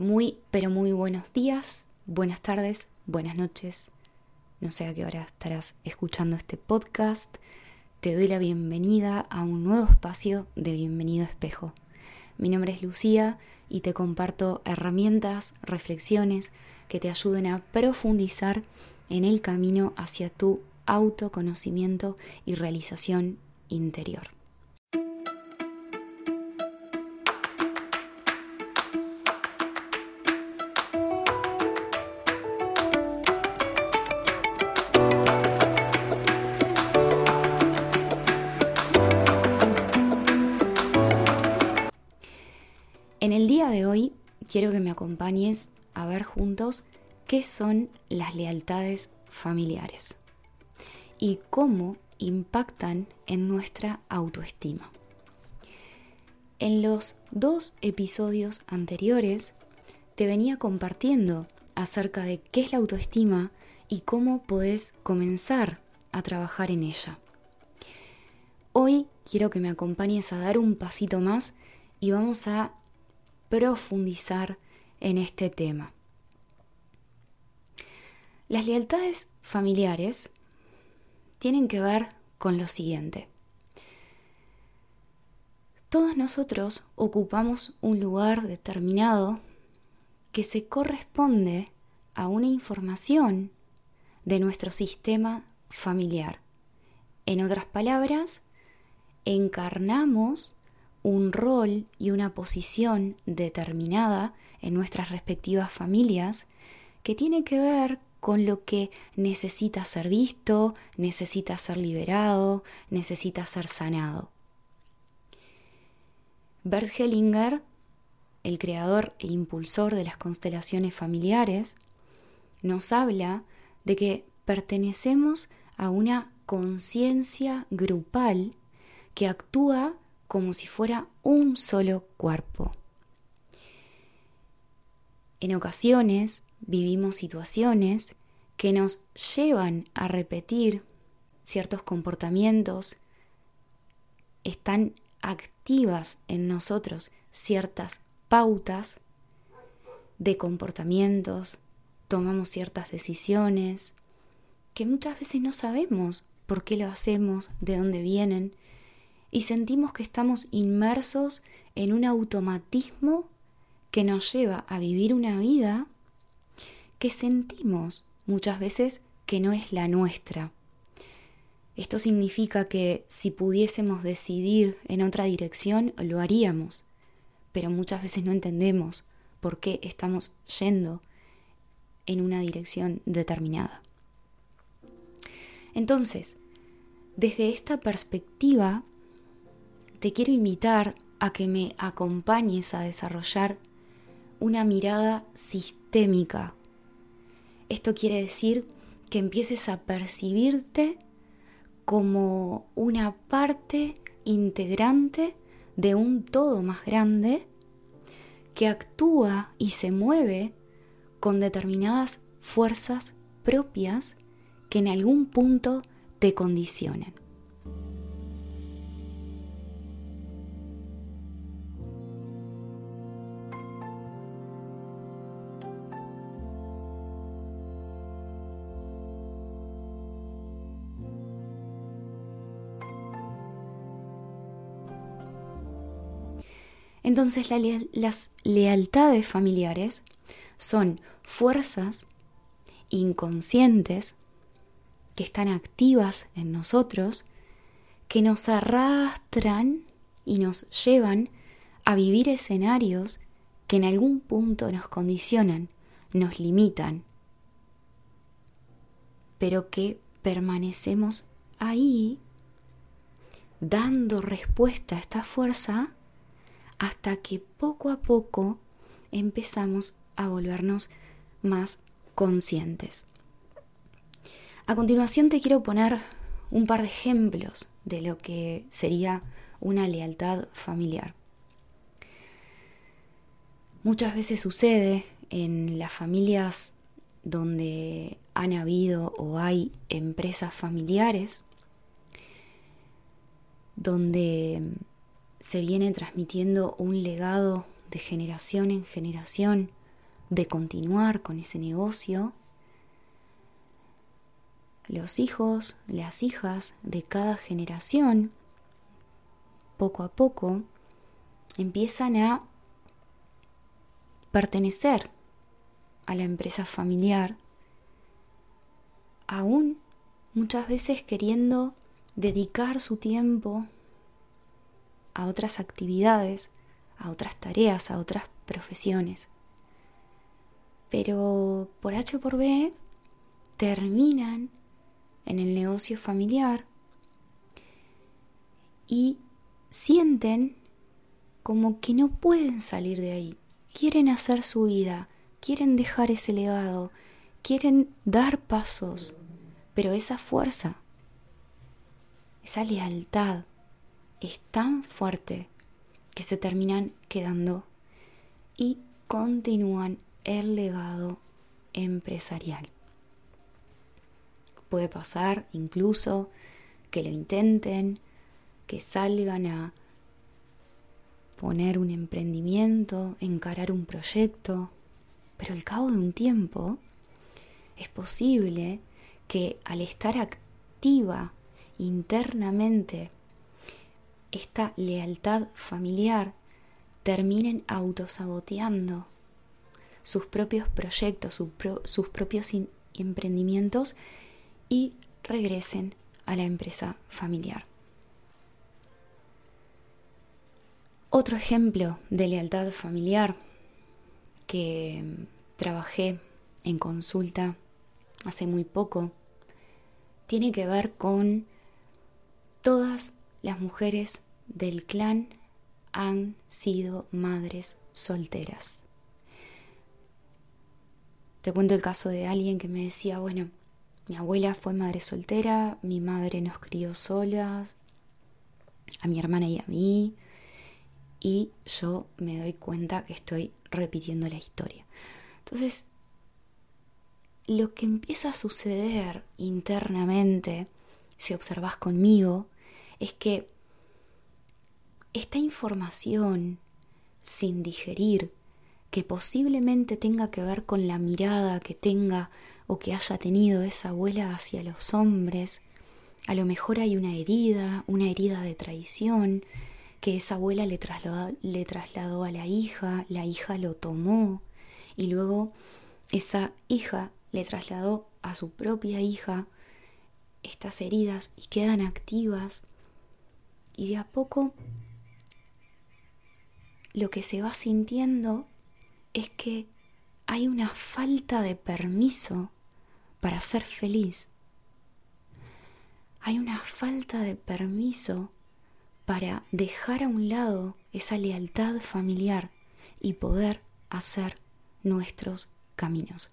Muy, pero muy buenos días, buenas tardes, buenas noches. No sé a qué hora estarás escuchando este podcast. Te doy la bienvenida a un nuevo espacio de Bienvenido Espejo. Mi nombre es Lucía y te comparto herramientas, reflexiones que te ayuden a profundizar en el camino hacia tu autoconocimiento y realización interior. Quiero que me acompañes a ver juntos qué son las lealtades familiares y cómo impactan en nuestra autoestima. En los dos episodios anteriores te venía compartiendo acerca de qué es la autoestima y cómo podés comenzar a trabajar en ella. Hoy quiero que me acompañes a dar un pasito más y vamos a profundizar en este tema. Las lealtades familiares tienen que ver con lo siguiente. Todos nosotros ocupamos un lugar determinado que se corresponde a una información de nuestro sistema familiar. En otras palabras, encarnamos un rol y una posición determinada en nuestras respectivas familias que tiene que ver con lo que necesita ser visto, necesita ser liberado, necesita ser sanado. Bert Hellinger, el creador e impulsor de las constelaciones familiares, nos habla de que pertenecemos a una conciencia grupal que actúa como si fuera un solo cuerpo. En ocasiones vivimos situaciones que nos llevan a repetir ciertos comportamientos, están activas en nosotros ciertas pautas de comportamientos, tomamos ciertas decisiones que muchas veces no sabemos por qué lo hacemos, de dónde vienen, y sentimos que estamos inmersos en un automatismo que nos lleva a vivir una vida que sentimos muchas veces que no es la nuestra. Esto significa que si pudiésemos decidir en otra dirección, lo haríamos, pero muchas veces no entendemos por qué estamos yendo en una dirección determinada. Entonces, desde esta perspectiva, te quiero invitar a que me acompañes a desarrollar una mirada sistémica. Esto quiere decir que empieces a percibirte como una parte integrante de un todo más grande que actúa y se mueve con determinadas fuerzas propias que en algún punto te condicionan. Entonces las lealtades familiares son fuerzas inconscientes que están activas en nosotros, que nos arrastran y nos llevan a vivir escenarios que en algún punto nos condicionan, nos limitan, pero que permanecemos ahí dando respuesta a esta fuerza hasta que poco a poco empezamos a volvernos más conscientes. A continuación te quiero poner un par de ejemplos de lo que sería una lealtad familiar. Muchas veces sucede en las familias donde han habido o hay empresas familiares, donde se viene transmitiendo un legado de generación en generación de continuar con ese negocio, los hijos, las hijas de cada generación, poco a poco, empiezan a pertenecer a la empresa familiar, aún muchas veces queriendo dedicar su tiempo a otras actividades, a otras tareas, a otras profesiones. Pero por H o por B terminan en el negocio familiar y sienten como que no pueden salir de ahí. Quieren hacer su vida, quieren dejar ese legado, quieren dar pasos, pero esa fuerza, esa lealtad es tan fuerte que se terminan quedando y continúan el legado empresarial. Puede pasar incluso que lo intenten, que salgan a poner un emprendimiento, encarar un proyecto, pero al cabo de un tiempo es posible que al estar activa internamente esta lealtad familiar terminen autosaboteando sus propios proyectos, sus propios emprendimientos y regresen a la empresa familiar. Otro ejemplo de lealtad familiar que trabajé en consulta hace muy poco tiene que ver con todas las mujeres del clan han sido madres solteras. Te cuento el caso de alguien que me decía, bueno, mi abuela fue madre soltera, mi madre nos crió solas, a mi hermana y a mí, y yo me doy cuenta que estoy repitiendo la historia. Entonces, lo que empieza a suceder internamente, si observas conmigo, es que esta información sin digerir, que posiblemente tenga que ver con la mirada que tenga o que haya tenido esa abuela hacia los hombres. A lo mejor hay una herida, una herida de traición, que esa abuela le trasladó, le trasladó a la hija, la hija lo tomó y luego esa hija le trasladó a su propia hija estas heridas y quedan activas y de a poco lo que se va sintiendo es que hay una falta de permiso para ser feliz. Hay una falta de permiso para dejar a un lado esa lealtad familiar y poder hacer nuestros caminos.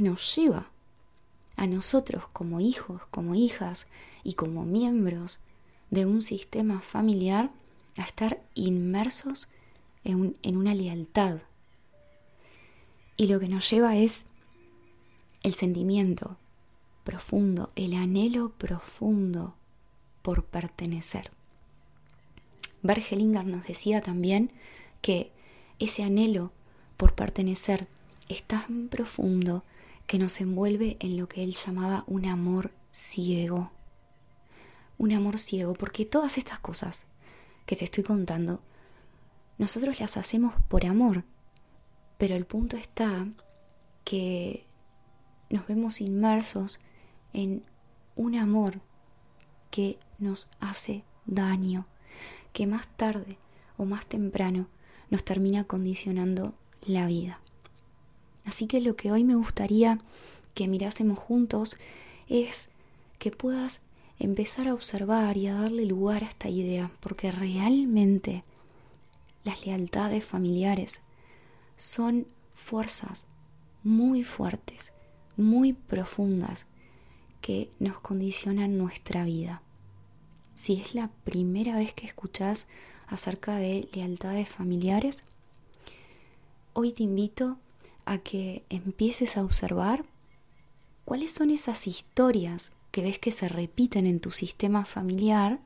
Nos lleva a nosotros como hijos, como hijas y como miembros de un sistema familiar a estar inmersos en, en una lealtad. Y lo que nos lleva es el sentimiento profundo, el anhelo profundo por pertenecer. Bergelinger nos decía también que ese anhelo por pertenecer es tan profundo que nos envuelve en lo que él llamaba un amor ciego. Un amor ciego, porque todas estas cosas que te estoy contando, nosotros las hacemos por amor, pero el punto está que nos vemos inmersos en un amor que nos hace daño, que más tarde o más temprano nos termina condicionando la vida. Así que lo que hoy me gustaría que mirásemos juntos es que puedas empezar a observar y a darle lugar a esta idea, porque realmente las lealtades familiares son fuerzas muy fuertes, muy profundas, que nos condicionan nuestra vida. Si es la primera vez que escuchas acerca de lealtades familiares, hoy te invito a que empieces a observar cuáles son esas historias que ves que se repiten en tu sistema familiar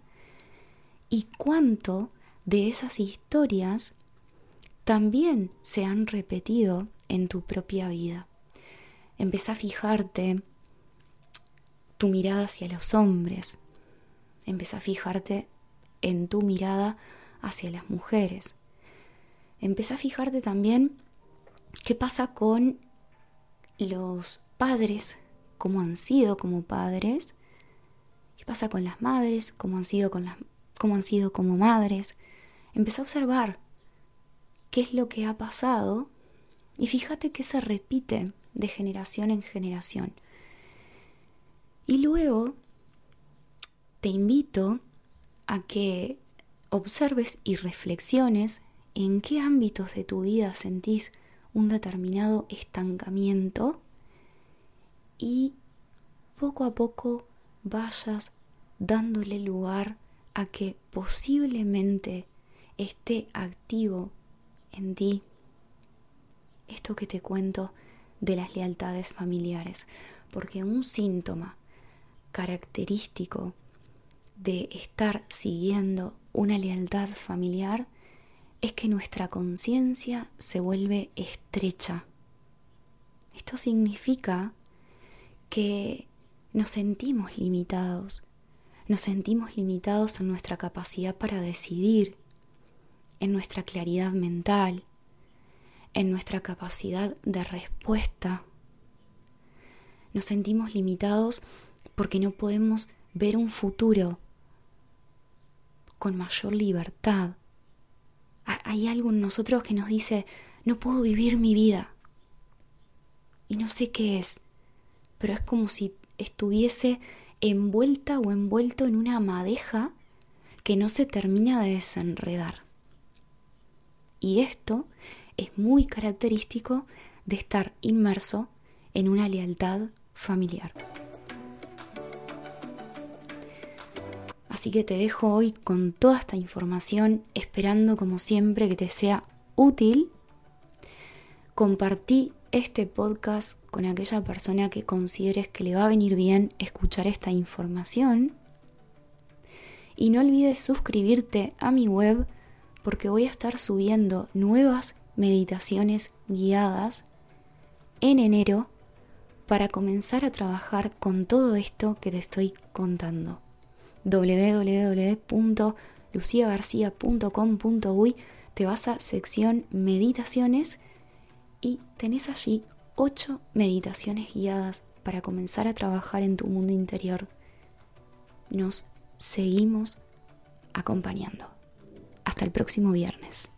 y cuánto de esas historias también se han repetido en tu propia vida. Empieza a fijarte tu mirada hacia los hombres. Empieza a fijarte en tu mirada hacia las mujeres. Empieza a fijarte también qué pasa con los padres, cómo han sido como padres, qué pasa con las madres, cómo han sido, con las, han sido como madres. Empieza a observar qué es lo que ha pasado y fíjate que se repite de generación en generación. Y luego te invito a que observes y reflexiones en qué ámbitos de tu vida sentís un determinado estancamiento y poco a poco vayas dándole lugar a que posiblemente esté activo en ti esto que te cuento de las lealtades familiares, porque un síntoma característico de estar siguiendo una lealtad familiar es que nuestra conciencia se vuelve estrecha. Esto significa que nos sentimos limitados, nos sentimos limitados en nuestra capacidad para decidir, en nuestra claridad mental, en nuestra capacidad de respuesta. Nos sentimos limitados porque no podemos ver un futuro con mayor libertad. Hay algo en nosotros que nos dice, no puedo vivir mi vida. Y no sé qué es, pero es como si estuviese envuelta o envuelto en una madeja que no se termina de desenredar. Y esto es muy característico de estar inmerso en una lealtad familiar. Así que te dejo hoy con toda esta información, esperando como siempre que te sea útil. Compartí este podcast con aquella persona que consideres que le va a venir bien escuchar esta información. Y no olvides suscribirte a mi web porque voy a estar subiendo nuevas meditaciones guiadas en enero para comenzar a trabajar con todo esto que te estoy contando. www.luciagarcia.com.uy te vas a sección meditaciones y tenés allí ocho meditaciones guiadas para comenzar a trabajar en tu mundo interior. Nos seguimos acompañando. Hasta el próximo viernes.